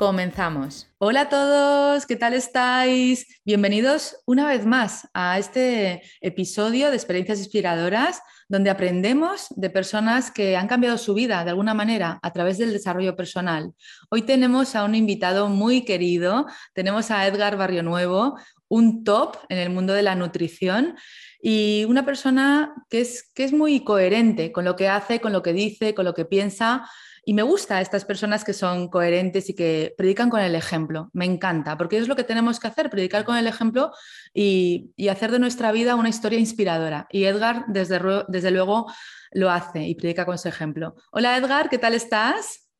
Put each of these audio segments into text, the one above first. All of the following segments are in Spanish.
Comenzamos. Hola a todos, ¿qué tal estáis? Bienvenidos una vez más a este episodio de Experiencias Inspiradoras, donde aprendemos de personas que han cambiado su vida de alguna manera a través del desarrollo personal. Hoy tenemos a un invitado muy querido, tenemos a Edgar Barrio Nuevo, un top en el mundo de la nutrición y una persona que es, que es muy coherente con lo que hace, con lo que dice, con lo que piensa. Y me gusta estas personas que son coherentes y que predican con el ejemplo. Me encanta, porque es lo que tenemos que hacer, predicar con el ejemplo y, hacer de nuestra vida una historia inspiradora. Y Edgar, desde, desde luego, lo hace y predica con ese ejemplo. Hola Edgar, ¿qué tal estás?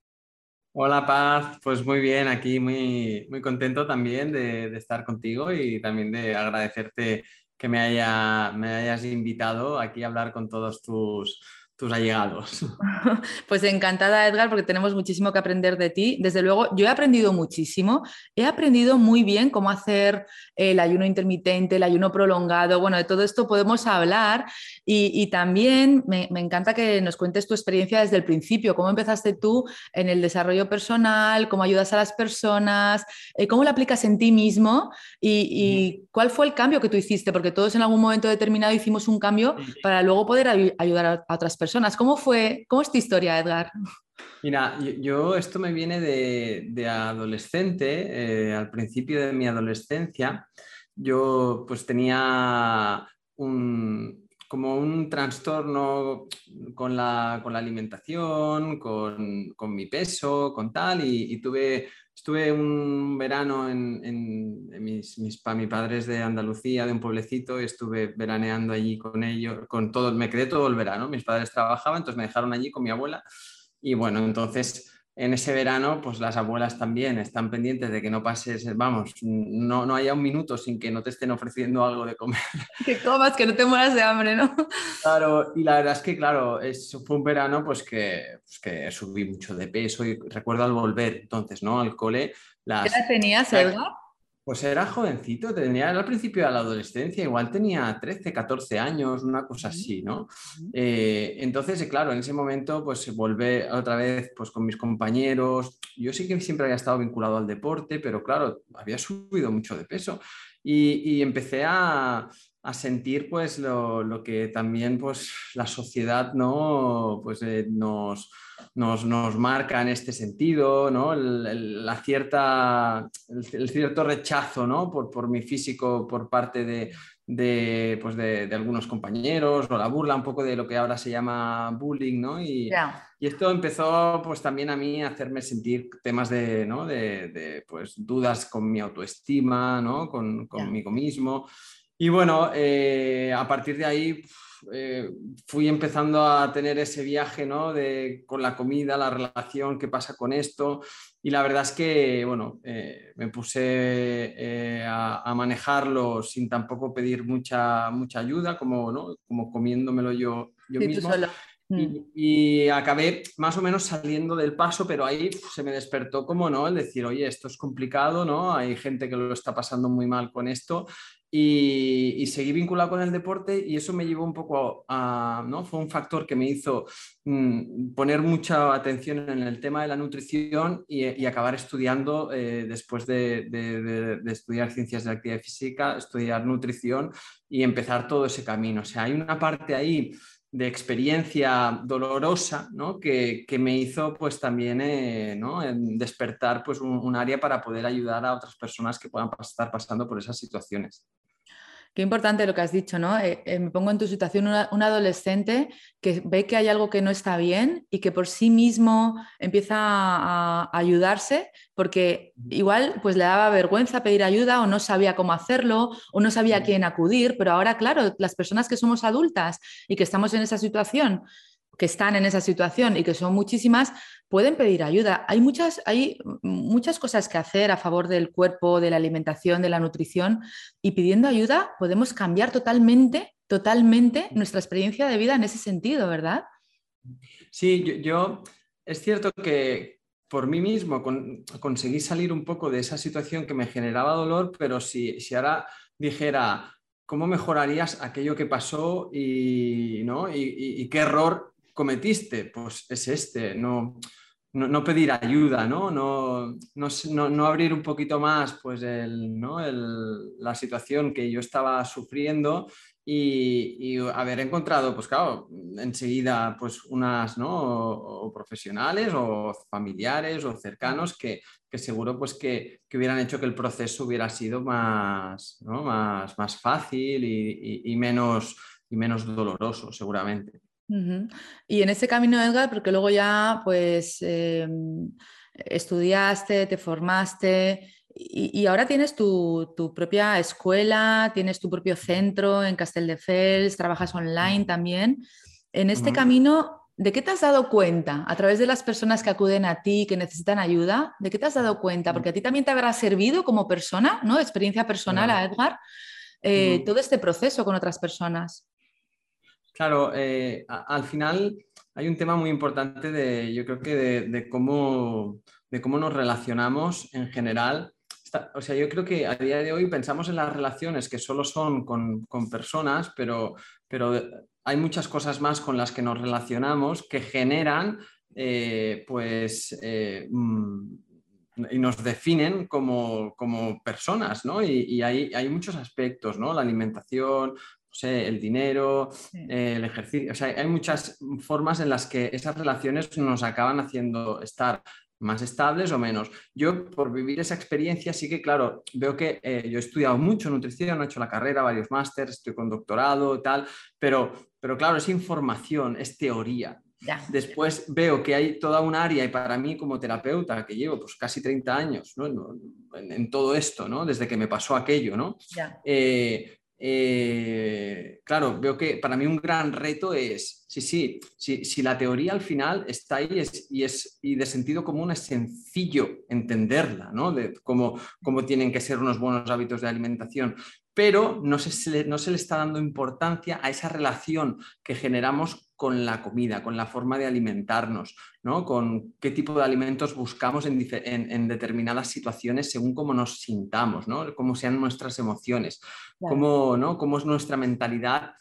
Hola Paz, pues muy bien, aquí muy, muy contento también de, de estar contigo y también de agradecerte que me, haya, me hayas invitado aquí a hablar con todos tus, tus allegados. Pues encantada, Edgar, porque tenemos muchísimo que aprender de ti. Desde luego, yo he aprendido muchísimo. He aprendido muy bien cómo hacer el ayuno intermitente, el ayuno prolongado. Bueno, de todo esto podemos hablar y, también me, encanta que nos cuentes tu experiencia desde el principio. ¿Cómo empezaste tú en el desarrollo personal? ¿Cómo ayudas a las personas? Eh, ¿Cómo lo aplicas en ti mismo? Y, cuál fue el cambio que tú hiciste? Porque todos en algún momento determinado hicimos un cambio para luego poder ayudar a otras personas ¿Cómo fue, cómo es tu historia, Edgar? Mira, yo, esto me viene de, adolescente, eh, al principio de mi adolescencia, yo pues tenía un, como un trastorno con la, alimentación, con, mi peso, con tal, y tuve Estuve un verano en, mis, mis, mi padres de Andalucía, de un pueblecito, y estuve veraneando allí con ellos, con todo, me quedé todo el verano. Mis padres trabajaban, entonces me dejaron allí con mi abuela. Y bueno, entonces en ese verano, pues las abuelas también están pendientes de que no pases, vamos, no, no haya un minuto sin que no te estén ofreciendo algo de comer. Que comas, que no te mueras de hambre, ¿no? Claro, y la verdad es que, claro, eso fue un verano pues que, pues que subí mucho de peso y recuerdo al volver entonces, ¿no? Al cole. Las... ¿Qué edad tenías, Edgar? Pues era jovencito, tenía al principio de la adolescencia, igual tenía 13, 14 años, una cosa así, ¿no? Eh, entonces, claro, en ese momento, pues volvé otra vez pues, con mis compañeros. Yo sí que siempre había estado vinculado al deporte, pero claro, había subido mucho de peso y, empecé a, sentir pues lo, que también pues la sociedad no pues eh, nos nos, marca en este sentido, ¿no? el, la cierta, el, cierto rechazo ¿no? por, por mi físico por parte de, de, pues de, algunos compañeros o la burla un poco de lo que ahora se llama bullying, ¿no? Y, y esto empezó pues también a mí a hacerme sentir temas de, ¿no? de, pues, dudas con mi autoestima, ¿no? Con, conmigo mismo. Y bueno, eh, a partir de ahí eh, fui empezando a tener ese viaje ¿no? de, con la comida, la relación, qué pasa con esto. Y la verdad es que, bueno, eh, me puse a, manejarlo sin tampoco pedir mucha, mucha ayuda, como, ¿no? como comiéndomelo yo, yo mismo. Mm. Y, acabé más o menos saliendo del paso, pero ahí se me despertó como, ¿no? El decir, oye, esto es complicado, ¿no? Hay gente que lo está pasando muy mal con esto y, seguí vinculado con el deporte y eso me llevó un poco a, ¿no? Fue un factor que me hizo mm, poner mucha atención en el tema de la nutrición y, acabar estudiando eh, después de, de, estudiar ciencias de la actividad física, estudiar nutrición y empezar todo ese camino. O sea, hay una parte ahí de experiencia dolorosa ¿no? que, me hizo pues también eh, ¿no? despertar pues un, área para poder ayudar a otras personas que puedan estar pasando por esas situaciones. Qué importante lo que has dicho, ¿no? Eh, eh, me pongo en tu situación, un adolescente que ve que hay algo que no está bien y que por sí mismo empieza a, ayudarse porque igual pues le daba vergüenza pedir ayuda o no sabía cómo hacerlo o no sabía a quién acudir, pero ahora, claro, las personas que somos adultas y que estamos en esa situación, que están en esa situación y que son muchísimas, pueden pedir ayuda. Hay muchas, hay muchas cosas que hacer a favor del cuerpo, de la alimentación, de la nutrición y pidiendo ayuda podemos cambiar totalmente, totalmente nuestra experiencia de vida en ese sentido, ¿verdad? Sí, yo, es cierto que por mí mismo conseguí salir un poco de esa situación que me generaba dolor, pero si, si ahora dijera, ¿cómo mejorarías aquello que pasó y, ¿no? y qué error cometiste, pues es este, no, no, pedir ayuda, ¿no? No, no, abrir un poquito más pues el, la situación que yo estaba sufriendo y, haber encontrado, pues claro, enseguida pues unas, ¿no? profesionales o familiares o cercanos que, seguro pues que, hubieran hecho que el proceso hubiera sido más, más, más fácil y, menos, y menos doloroso, seguramente. Y en ese camino, Edgar, porque luego ya pues em, estudiaste, te formaste y, ahora tienes tu, propia escuela, tienes tu propio centro en Castelldefels, trabajas online también. En este camino, ¿de qué te has dado cuenta a través de las personas que acuden a ti, que necesitan ayuda? ¿De qué te has dado cuenta? Porque a ti también te habrá servido como persona, ¿no? Experiencia personal a Edgar, eh, todo este proceso con otras personas. Claro, eh, al final hay un tema muy importante de, yo creo que de, cómo, de cómo nos relacionamos en general. o sea, yo creo que a día de hoy pensamos en las relaciones que solo son con, personas, pero, pero hay muchas cosas más con las que nos relacionamos que generan, eh, pues, eh, mm, y nos definen como, personas, ¿no? Y, y hay, hay, muchos aspectos, ¿no? La alimentación, sé, el dinero, el ejercicio. O sea, hay muchas formas en las que esas relaciones nos acaban haciendo estar más estables o menos. Yo, por vivir esa experiencia, sí que, claro, veo que eh, yo he estudiado mucho nutrición, he hecho la carrera, varios másteres, estoy con doctorado tal, pero, pero claro, es información, es teoría. Después veo que hay toda un área y para mí como terapeuta, que llevo pues casi 30 años en, todo esto, ¿no? desde que me pasó aquello, ¿no? Eh, eh, claro, veo que para mí un gran reto es, sí, sí, si, la teoría al final está ahí y, es, y de sentido común es sencillo entenderla, ¿no? De cómo, cómo tienen que ser unos buenos hábitos de alimentación, pero no se, no se le está dando importancia a esa relación que generamos con la comida, con la forma de alimentarnos, ¿no? con qué tipo de alimentos buscamos en, determinadas situaciones según cómo nos sintamos, ¿no? cómo sean nuestras emociones, cómo, ¿no? cómo es nuestra mentalidad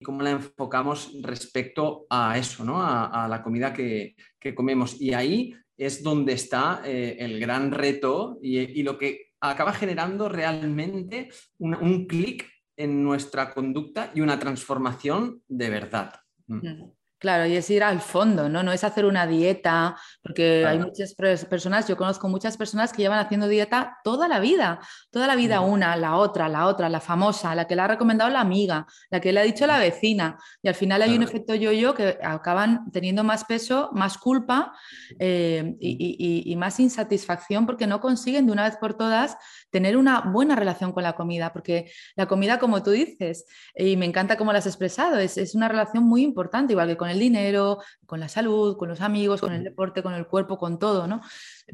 y cómo la enfocamos respecto a eso, ¿no? a, la comida que, comemos. Y ahí es donde está eh, el gran reto y, lo que acaba generando realmente un clic en nuestra conducta y una transformación de verdad. Mm. Claro, y es ir al fondo, ¿no? No es hacer una dieta, porque hay muchas personas, yo conozco muchas personas que llevan haciendo dieta toda la vida, toda la vida una, la otra, la otra, la famosa, la que le ha recomendado la amiga, la que le ha dicho la vecina, y al final hay un efecto yo-yo que acaban teniendo más peso, más culpa eh, y, y más insatisfacción porque no consiguen de una vez por todas tener una buena relación con la comida, porque la comida, como tú dices, y me encanta cómo la has expresado, es, es una relación muy importante, igual que con el dinero, con la salud, con los amigos, con el deporte, con el cuerpo, con todo, ¿no?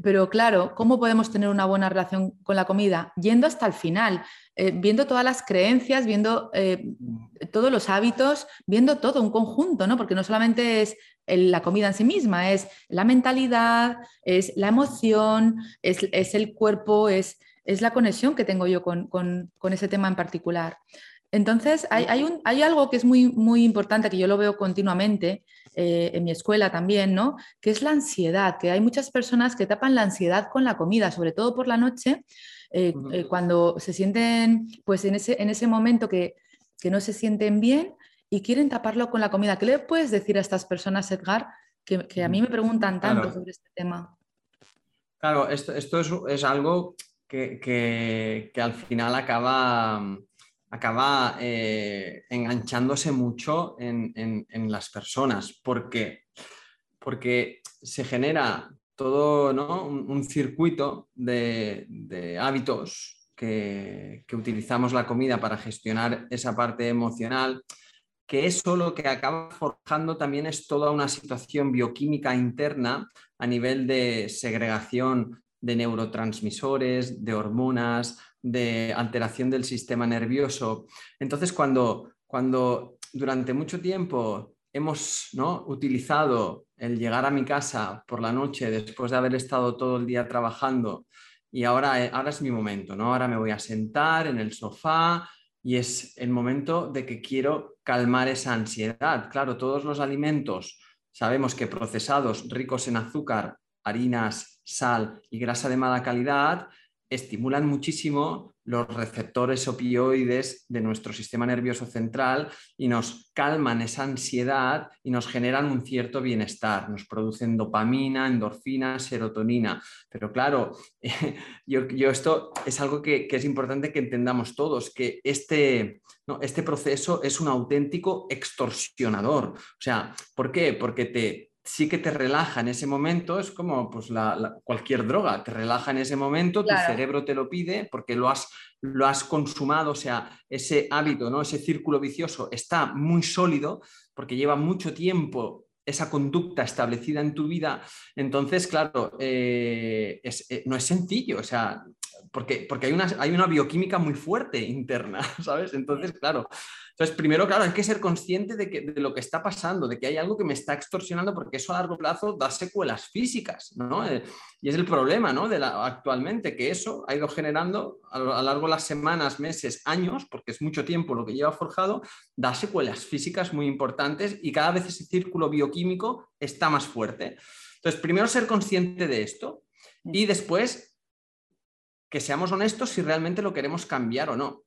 Pero claro, ¿cómo podemos tener una buena relación con la comida? Yendo hasta el final, eh, viendo todas las creencias, viendo eh, todos los hábitos, viendo todo, un conjunto, ¿no? Porque no solamente es la comida en sí misma, es la mentalidad, es la emoción, es, es el cuerpo, es es la conexión que tengo yo con, ese tema en particular. Entonces, hay, un, hay, algo que es muy, muy importante, que yo lo veo continuamente eh, en mi escuela también, ¿no? Que es la ansiedad, que hay muchas personas que tapan la ansiedad con la comida, sobre todo por la noche, eh, eh, cuando se sienten, pues en ese, en ese momento que, no se sienten bien y quieren taparlo con la comida. ¿Qué le puedes decir a estas personas, Edgar, que, a mí me preguntan tanto sobre este tema? Claro, esto, esto es, es algo que, al final acaba, acaba eh, enganchándose mucho en, las personas. ¿Por qué? Porque se genera todo un, circuito de, hábitos que, que, utilizamos la comida para gestionar esa parte emocional, que eso lo que acaba forjando también es toda una situación bioquímica interna a nivel de segregación de neurotransmisores, de hormonas, de alteración del sistema nervioso. Entonces, cuando, cuando durante mucho tiempo hemos ¿no? utilizado el llegar a mi casa por la noche después de haber estado todo el día trabajando y ahora, eh, ahora es mi momento, ¿no? ahora me voy a sentar en el sofá y es el momento de que quiero calmar esa ansiedad. Claro, todos los alimentos sabemos que procesados ricos en azúcar, harinas, sal y grasa de mala calidad estimulan muchísimo los receptores opioides de nuestro sistema nervioso central y nos calman esa ansiedad y nos generan un cierto bienestar, nos producen dopamina, endorfina, serotonina. Pero claro, yo, esto es algo que, es importante que entendamos todos, que este, este proceso es un auténtico extorsionador. O sea, ¿por qué? Porque te, sí que te relaja en ese momento, es como pues, cualquier droga, te relaja en ese momento, tu cerebro te lo pide porque lo has, lo has consumado, o sea, ese hábito, ¿no? ese círculo vicioso está muy sólido porque lleva mucho tiempo esa conducta establecida en tu vida, entonces, claro, eh, eh, no es sencillo, o sea, porque, porque hay, una, hay una bioquímica muy fuerte interna, ¿sabes? Entonces, claro, entonces, primero, claro, hay que ser consciente de, que, de lo que está pasando, de que hay algo que me está extorsionando, porque eso a largo plazo da secuelas físicas, ¿no? Eh, y es el problema, ¿no? De la, actualmente, que eso ha ido generando a lo largo de las semanas, meses, años, porque es mucho tiempo lo que lleva forjado, da secuelas físicas muy importantes y cada vez ese círculo bioquímico está más fuerte. Entonces, primero ser consciente de esto y después que seamos honestos si realmente lo queremos cambiar o no.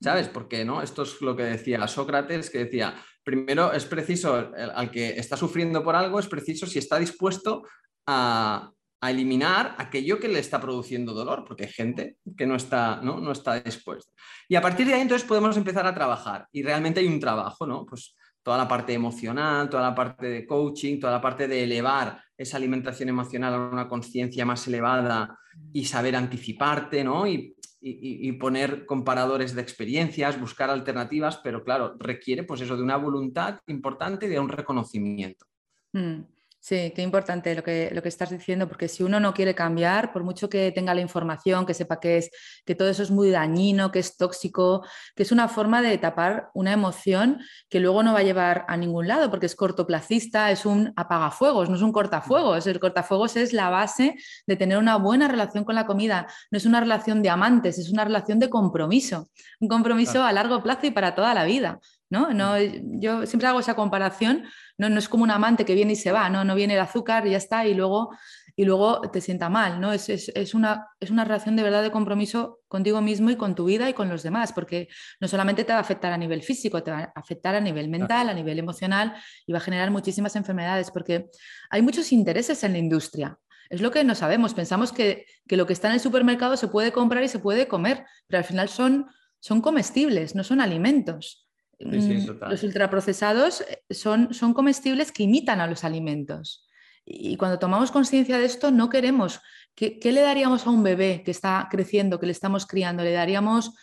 ¿Sabes? Porque ¿no? esto es lo que decía Sócrates, que decía, primero es preciso, al que está sufriendo por algo, es preciso si está dispuesto a, eliminar aquello que le está produciendo dolor, porque hay gente que no está, ¿no? no está dispuesta. Y a partir de ahí entonces podemos empezar a trabajar y realmente hay un trabajo, ¿no? Pues toda la parte emocional, toda la parte de coaching, toda la parte de elevar esa alimentación emocional a una conciencia más elevada y saber anticiparte, ¿no? Y y, poner comparadores de experiencias, buscar alternativas, pero claro, requiere pues eso de una voluntad importante y de un reconocimiento. Mm. Sí, qué importante lo que, lo que estás diciendo, porque si uno no quiere cambiar, por mucho que tenga la información, que sepa que, es, que todo eso es muy dañino, que es tóxico, que es una forma de tapar una emoción que luego no va a llevar a ningún lado, porque es cortoplacista, es un apagafuegos, no es un cortafuegos. El cortafuegos es la base de tener una buena relación con la comida. No es una relación de amantes, es una relación de compromiso, un compromiso a largo plazo y para toda la vida. ¿No? no yo siempre hago esa comparación no, no es como un amante que viene y se va, no, no viene el azúcar y ya está y luego, y luego te sienta mal, ¿no? Es, una, es una relación de verdad de compromiso contigo mismo y con tu vida y con los demás, porque no solamente te va a afectar a nivel físico, te va a afectar a nivel mental, a nivel emocional y va a generar muchísimas enfermedades, porque hay muchos intereses en la industria. Es lo que no sabemos. Pensamos que, que lo que está en el supermercado se puede comprar y se puede comer, pero al final son, son comestibles, no son alimentos. Mm, los ultraprocesados eh, son, son comestibles que imitan a los alimentos. Y cuando tomamos conciencia de esto, no queremos. ¿Qué, le daríamos a un bebé que está creciendo, que le estamos criando? ¿Le daríamos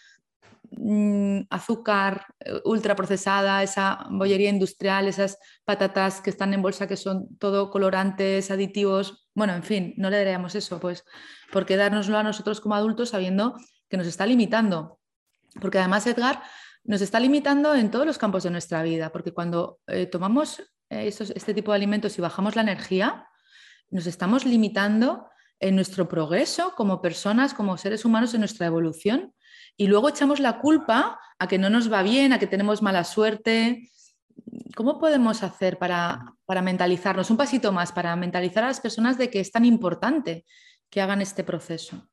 mm, azúcar eh, ultraprocesada, esa bollería industrial, esas patatas que están en bolsa que son todo colorantes, aditivos? Bueno, en fin, no le daríamos eso, pues, ¿por qué dárnoslo a nosotros como adultos sabiendo que nos está limitando? Porque además, Edgar, nos está limitando en todos los campos de nuestra vida, porque cuando eh, tomamos eh, este tipo de alimentos y bajamos la energía, nos estamos limitando en nuestro progreso como personas, como seres humanos en nuestra evolución, y luego echamos la culpa a que no nos va bien, a que tenemos mala suerte. ¿Cómo podemos hacer para, para mentalizarnos un pasito más, para mentalizar a las personas de que es tan importante que hagan este proceso?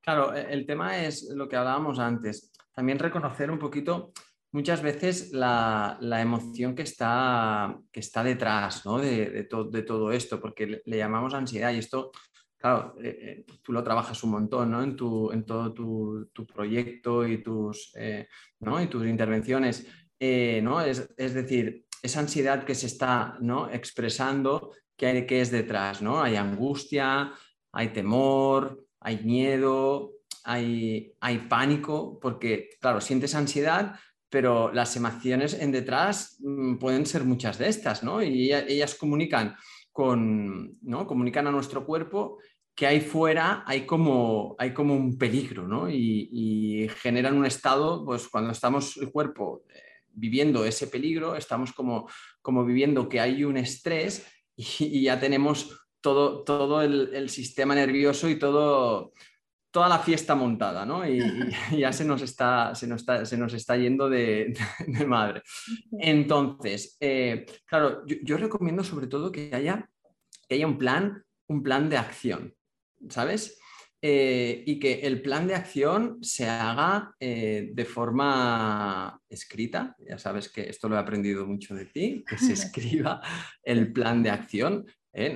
Claro, e, el tema es lo que hablábamos antes también reconocer un poquito muchas veces la, emoción que está, que está detrás de, todo esto, porque le, llamamos ansiedad y esto claro, eh, tú lo trabajas un montón, ¿no? En, todo tu, proyecto y tus, ¿no? y tus intervenciones, ¿no? Es, es, decir, esa ansiedad que se está ¿no? expresando, ¿qué, hay, ¿qué es detrás, ¿no? Hay angustia, hay temor, hay miedo, hay, hay pánico, porque, claro, sientes ansiedad, pero las emociones en detrás mm, pueden ser muchas de estas, ¿no? Y ellas, comunican con, ¿no? Comunican a nuestro cuerpo que ahí fuera hay como, hay como un peligro, ¿no? Y, generan un estado, pues cuando estamos el cuerpo eh, viviendo ese peligro, estamos como, como viviendo que hay un estrés y, ya tenemos todo, todo el, el, sistema nervioso y todo, toda la fiesta montada, ¿no? Y, ya se nos está, se nos está, se nos está yendo de, madre. Entonces, eh, claro, yo, recomiendo sobre todo que haya, que haya un plan, un plan de acción, ¿sabes? Eh, y que el plan de acción se haga eh, de forma escrita. Ya sabes que esto lo he aprendido mucho de ti, que se escriba el plan de acción.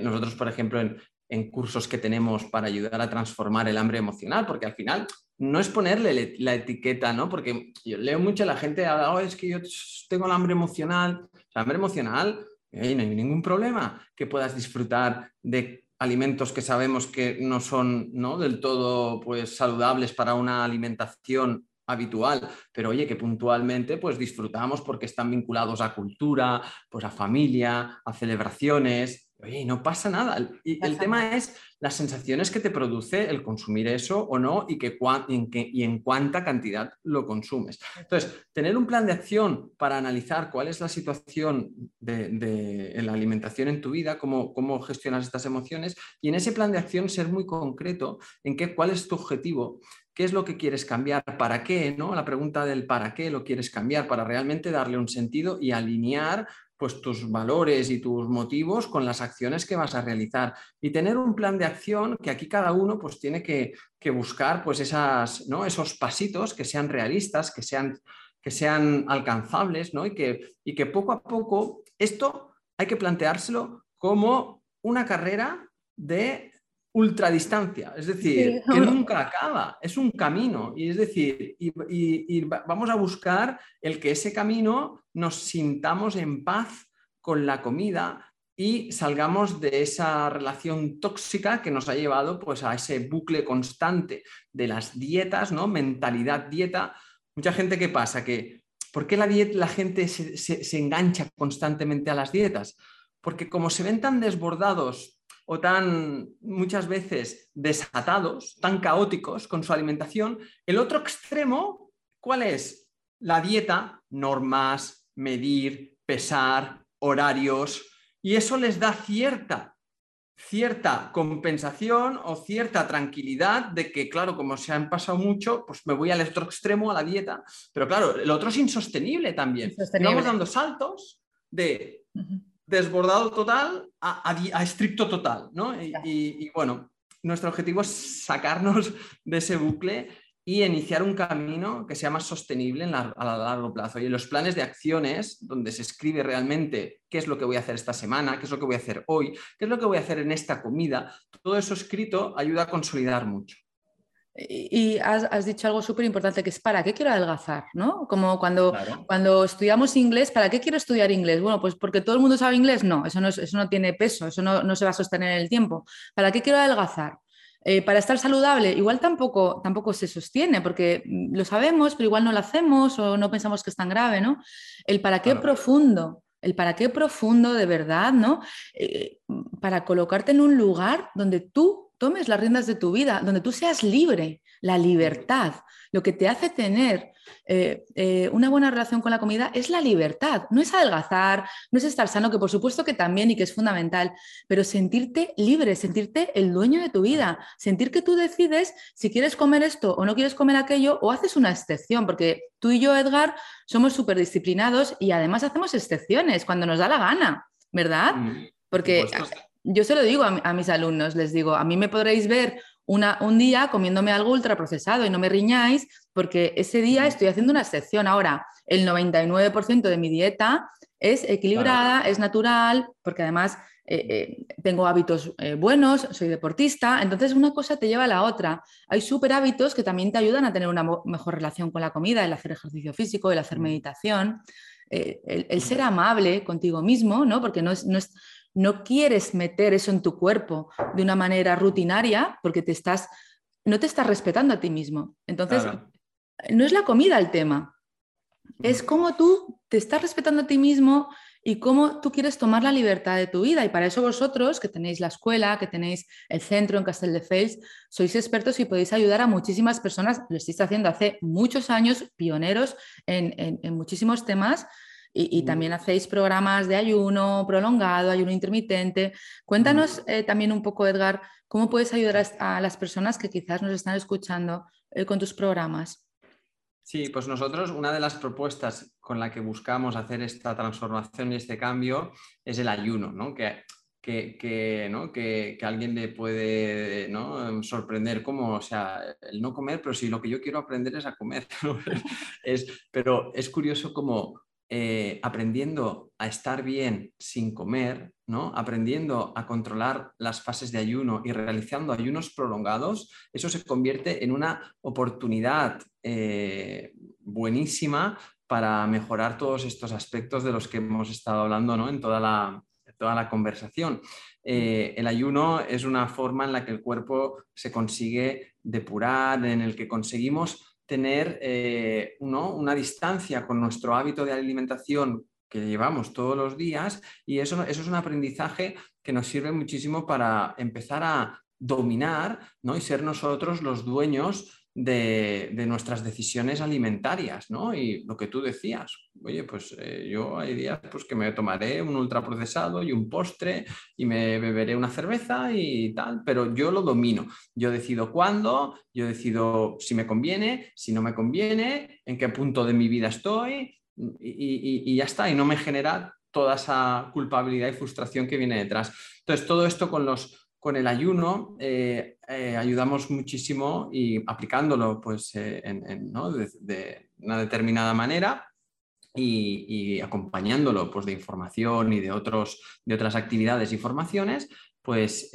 Nosotros, por ejemplo, en, en cursos que tenemos para ayudar a transformar el hambre emocional, porque al final no es ponerle la etiqueta, ¿no? Porque yo leo mucho a la gente, oh, es que yo tengo el hambre emocional. El hambre emocional, no hay ningún problema que puedas disfrutar de alimentos que sabemos que no son ¿no? del todo pues, saludables para una alimentación habitual, pero oye, que puntualmente pues disfrutamos porque están vinculados a cultura, pues a familia, a celebraciones, Oye, no pasa nada. Y el tema es las sensaciones que te produce el consumir eso o no y, que, en y en cuánta cantidad lo consumes. Entonces, tener un plan de acción para analizar cuál es la situación de, la alimentación en tu vida, cómo, cómo, gestionas estas emociones y en ese plan de acción ser muy concreto en qué, cuál es tu objetivo, qué es lo que quieres cambiar, para qué, ¿no? La pregunta del para qué lo quieres cambiar, para realmente darle un sentido y alinear pues tus valores y tus motivos con las acciones que vas a realizar y tener un plan de acción que aquí cada uno pues tiene que, buscar pues esas, ¿no? esos pasitos que sean realistas, que sean, que sean alcanzables ¿no? y, que, y que poco a poco esto hay que planteárselo como una carrera de ultradistancia, es decir, que nunca acaba, es un camino, y es decir, y, vamos a buscar el que ese camino nos sintamos en paz con la comida y salgamos de esa relación tóxica que nos ha llevado pues, a ese bucle constante de las dietas, ¿no? Mentalidad dieta. Mucha gente que pasa que, ¿por qué la, dieta, la gente se, se engancha constantemente a las dietas? Porque como se ven tan desbordados o tan muchas veces desatados, tan caóticos con su alimentación. El otro extremo, ¿cuál es? La dieta, normas, medir, pesar, horarios, y eso les da cierta cierta compensación o cierta tranquilidad de que, claro, como se han pasado mucho, pues me voy al otro extremo, a la dieta. Pero claro, el otro es insostenible también. Estamos dando saltos de desbordado total a, estricto total, ¿no? Y, bueno, nuestro objetivo es sacarnos de ese bucle y iniciar un camino que sea más sostenible a largo plazo. Y en los planes de acciones, donde se escribe realmente qué es lo que voy a hacer esta semana, qué es lo que voy a hacer hoy, qué es lo que voy a hacer en esta comida, todo eso escrito ayuda a consolidar mucho. Y has, dicho algo súper importante que es ¿para qué quiero adelgazar? ¿no? Como cuando, cuando estudiamos inglés, ¿para qué quiero estudiar inglés? Bueno, pues porque todo el mundo sabe inglés, no, eso no, eso no tiene peso, eso no, se va a sostener en el tiempo. ¿Para qué quiero adelgazar? Eh, para estar saludable, igual tampoco, tampoco se sostiene, porque lo sabemos, pero igual no lo hacemos o no pensamos que es tan grave, ¿no? El para qué profundo, el para qué profundo de verdad, ¿no? Eh, para colocarte en un lugar donde tú tomes las riendas de tu vida, donde tú seas libre, la libertad. Lo que te hace tener eh, eh, una buena relación con la comida es la libertad, no es adelgazar, no es estar sano, que por supuesto que también y que es fundamental, pero sentirte libre, sentirte el dueño de tu vida, sentir que tú decides si quieres comer esto o no quieres comer aquello o haces una excepción, porque tú y yo, Edgar, somos súper disciplinados y además hacemos excepciones cuando nos da la gana, ¿verdad? Mm, porque yo se lo digo a, mis alumnos, les digo, a mí me podréis ver una, un día comiéndome algo ultraprocesado y no me riñáis porque ese día estoy haciendo una excepción. Ahora, el 99% de mi dieta es equilibrada, es natural, porque además eh, tengo hábitos buenos, soy deportista, entonces una cosa te lleva a la otra. Hay súper hábitos que también te ayudan a tener una mejor relación con la comida, el hacer ejercicio físico, el hacer meditación, el, ser amable contigo mismo, ¿no? porque no, es, no, es, no quieres meter eso en tu cuerpo de una manera rutinaria porque te estás, no te estás respetando a ti mismo. Entonces, no es la comida el tema, es cómo tú te estás respetando a ti mismo y cómo tú quieres tomar la libertad de tu vida. Y para eso vosotros, que tenéis la escuela, que tenéis el centro en Castelldefels, sois expertos y podéis ayudar a muchísimas personas. Lo estáis haciendo hace muchos años, pioneros en, muchísimos temas. Y, también hacéis programas de ayuno prolongado, ayuno intermitente. Cuéntanos eh, también un poco, Edgar, cómo puedes ayudar a, las personas que quizás nos están escuchando eh, con tus programas. Sí, pues nosotros una de las propuestas con la que buscamos hacer esta transformación y este cambio es el ayuno, ¿no? Que, que, ¿no? que, alguien le puede ¿no? sorprender como, o sea, el no comer, pero si lo que yo quiero aprender es a comer. es, pero es curioso como eh, aprendiendo a estar bien sin comer, ¿no? aprendiendo a controlar las fases de ayuno y realizando ayunos prolongados, eso se convierte en una oportunidad eh, buenísima para mejorar todos estos aspectos de los que hemos estado hablando ¿no? en toda la, toda la conversación. Eh, el ayuno es una forma en la que el cuerpo se consigue depurar, en el que conseguimos tener eh, una distancia con nuestro hábito de alimentación que llevamos todos los días y eso, eso es un aprendizaje que nos sirve muchísimo para empezar a dominar ¿no? y ser nosotros los dueños de, nuestras decisiones alimentarias, ¿no? Y lo que tú decías, oye, pues eh, yo hay días pues, que me tomaré un ultraprocesado y un postre y me beberé una cerveza y tal, pero yo lo domino. Yo decido cuándo, yo decido si me conviene, si no me conviene, en qué punto de mi vida estoy y, y ya está, y no me genera toda esa culpabilidad y frustración que viene detrás. Entonces, todo esto con los con el ayuno eh, eh, ayudamos muchísimo y aplicándolo pues, eh, de, una determinada manera y, acompañándolo pues, de información y de, otros, de otras actividades y formaciones, pues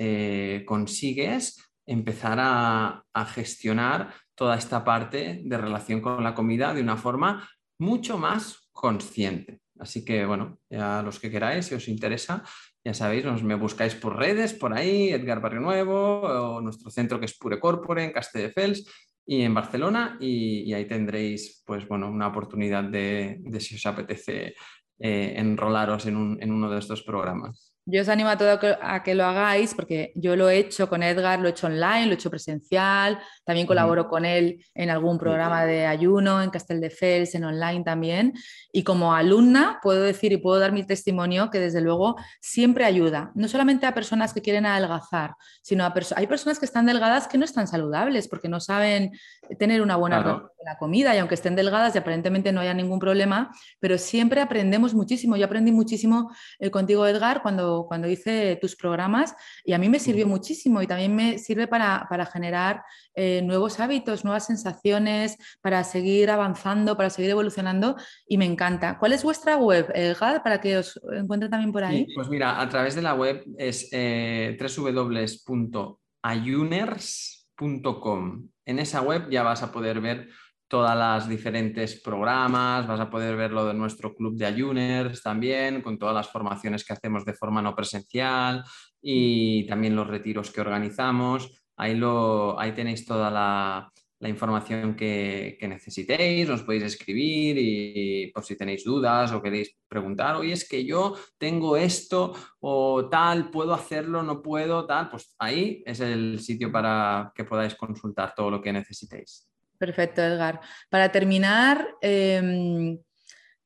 consigues empezar a, a gestionar toda esta parte de relación con la comida de una forma mucho más consciente. Así que, bueno, a los que queráis, si os interesa, ya sabéis, nos me buscáis por redes, por ahí, Edgar Barrio Nuevo, o nuestro centro que es Pure Corpore en Castelldefels y en Barcelona, y, ahí tendréis, pues bueno, una oportunidad de, si os apetece eh, enrolaros en, en uno de estos programas. Yo os animo a todo a que lo hagáis porque yo lo he hecho con Edgar, lo he hecho online, lo he hecho presencial, también colaboro con él en algún programa de ayuno, en Castelldefels, en online también. Y como alumna puedo decir y puedo dar mi testimonio que desde luego siempre ayuda, no solamente a personas que quieren adelgazar, sino a hay personas que están delgadas que no están saludables porque no saben tener una buena relación con la comida y aunque estén delgadas y aparentemente no haya ningún problema, pero siempre aprendemos muchísimo. Yo aprendí muchísimo eh, contigo, Edgar, cuando cuando, hice tus programas y a mí me sirvió muchísimo y también me sirve para, generar eh, nuevos hábitos, nuevas sensaciones, para seguir avanzando, para seguir evolucionando y me encanta. ¿Cuál es vuestra web, Gad, para que os encuentren también por ahí? pues mira, a través de la web es eh, www.ayuners.com. En esa web ya vas a poder ver todas las diferentes programas, vas a poder ver lo de nuestro club de ayuners también, con todas las formaciones que hacemos de forma no presencial y también los retiros que organizamos. Ahí, lo, ahí tenéis toda la, información que, necesitéis, nos podéis escribir y, por si tenéis dudas o queréis preguntar, oye, es que yo tengo esto o tal, puedo hacerlo, no puedo, tal, pues ahí es el sitio para que podáis consultar todo lo que necesitéis. Perfecto, Edgar. Para terminar, em,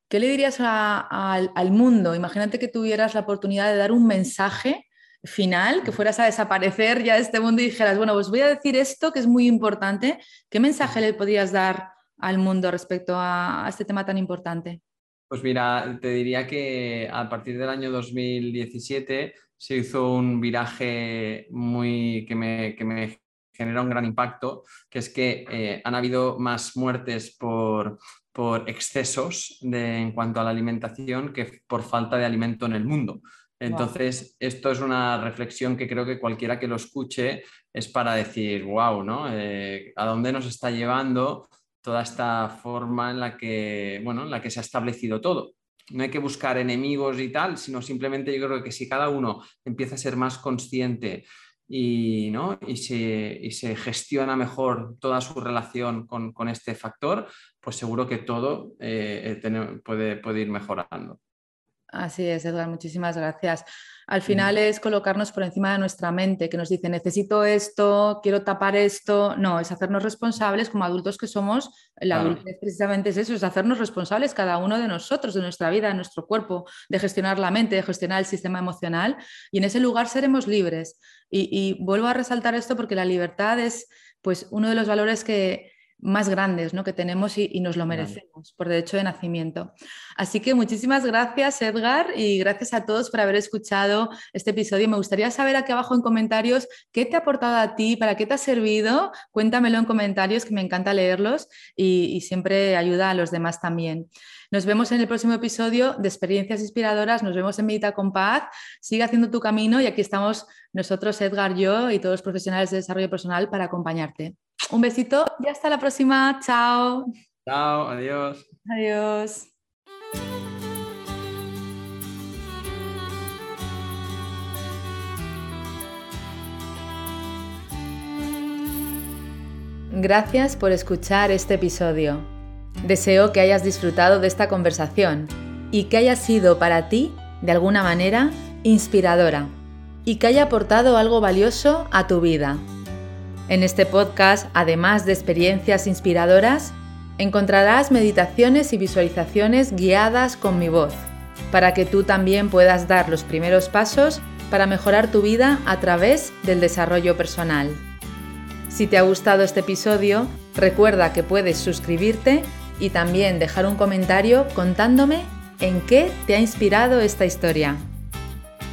¿qué le dirías al mundo? Imagínate que tuvieras la oportunidad de dar un mensaje final, que fueras a desaparecer ya de este mundo y dijeras, bueno, pues voy a decir esto que es muy importante. ¿Qué mensaje le podrías dar al mundo respecto a, este tema tan importante? Pues mira, te diría que a partir del año 2017 se hizo un viraje muy que me, que me genera un gran impacto, que es que eh, han habido más muertes por, por excesos de, en cuanto a la alimentación que por falta de alimento en el mundo. Entonces, esto es una reflexión que creo que cualquiera que lo escuche es para decir, wow, ¿no? Eh, ¿A dónde nos está llevando toda esta forma en la que, bueno, en la que se ha establecido todo? No hay que buscar enemigos y tal, sino simplemente yo creo que si cada uno empieza a ser más consciente y, ¿no? y, se, gestiona mejor toda su relación con, este factor, pues seguro que todo eh, eh, puede, puede ir mejorando. Así es, Edgar, muchísimas gracias. Al final es colocarnos por encima de nuestra mente, que nos dice, necesito esto, quiero tapar esto. No, es hacernos responsables como adultos que somos. La adultez precisamente es eso, es hacernos responsables cada uno de nosotros, de nuestra vida, de nuestro cuerpo, de gestionar la mente, de gestionar el sistema emocional. Y en ese lugar seremos libres. Y, y vuelvo a resaltar esto porque la libertad es pues, uno de los valores que, más grandes ¿no? que tenemos y, nos lo merecemos por derecho de nacimiento. Así que muchísimas gracias Edgar y gracias a todos por haber escuchado este episodio. Me gustaría saber aquí abajo en comentarios qué te ha aportado a ti, para qué te ha servido. Cuéntamelo en comentarios que me encanta leerlos y, siempre ayuda a los demás también. Nos vemos en el próximo episodio de Experiencias Inspiradoras. Nos vemos en Medita con Paz. Sigue haciendo tu camino y aquí estamos nosotros, Edgar, yo y todos los profesionales de desarrollo personal para acompañarte. Un besito y hasta la próxima. Chao. Chao, adiós. Adiós. Gracias por escuchar este episodio. Deseo que hayas disfrutado de esta conversación y que haya sido para ti, de alguna manera, inspiradora y que haya aportado algo valioso a tu vida. En este podcast, además de experiencias inspiradoras, encontrarás meditaciones y visualizaciones guiadas con mi voz, para que tú también puedas dar los primeros pasos para mejorar tu vida a través del desarrollo personal. Si te ha gustado este episodio, recuerda que puedes suscribirte y también dejar un comentario contándome en qué te ha inspirado esta historia.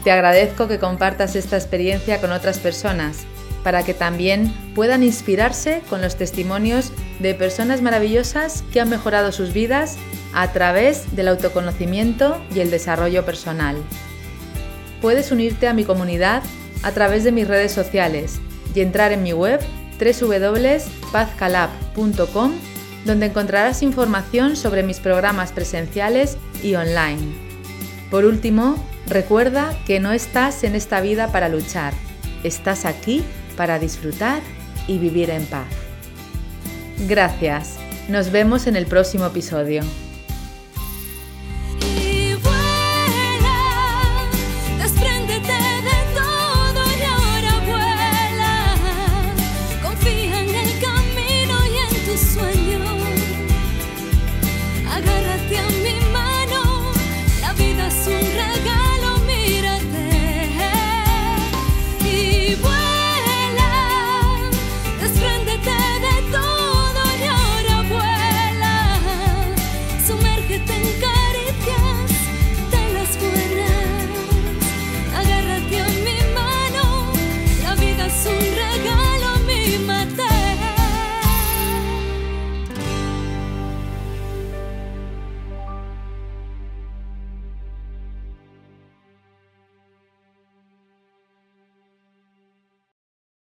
Te agradezco que compartas esta experiencia con otras personas para que también puedan inspirarse con los testimonios de personas maravillosas que han mejorado sus vidas a través del autoconocimiento y el desarrollo personal. Puedes unirte a mi comunidad a través de mis redes sociales y entrar en mi web www.pazcalab.com donde encontrarás información sobre mis programas presenciales y online. Por último, recuerda que no estás en esta vida para luchar, estás aquí para disfrutar y vivir en paz. Gracias. Nos vemos en el próximo episodio.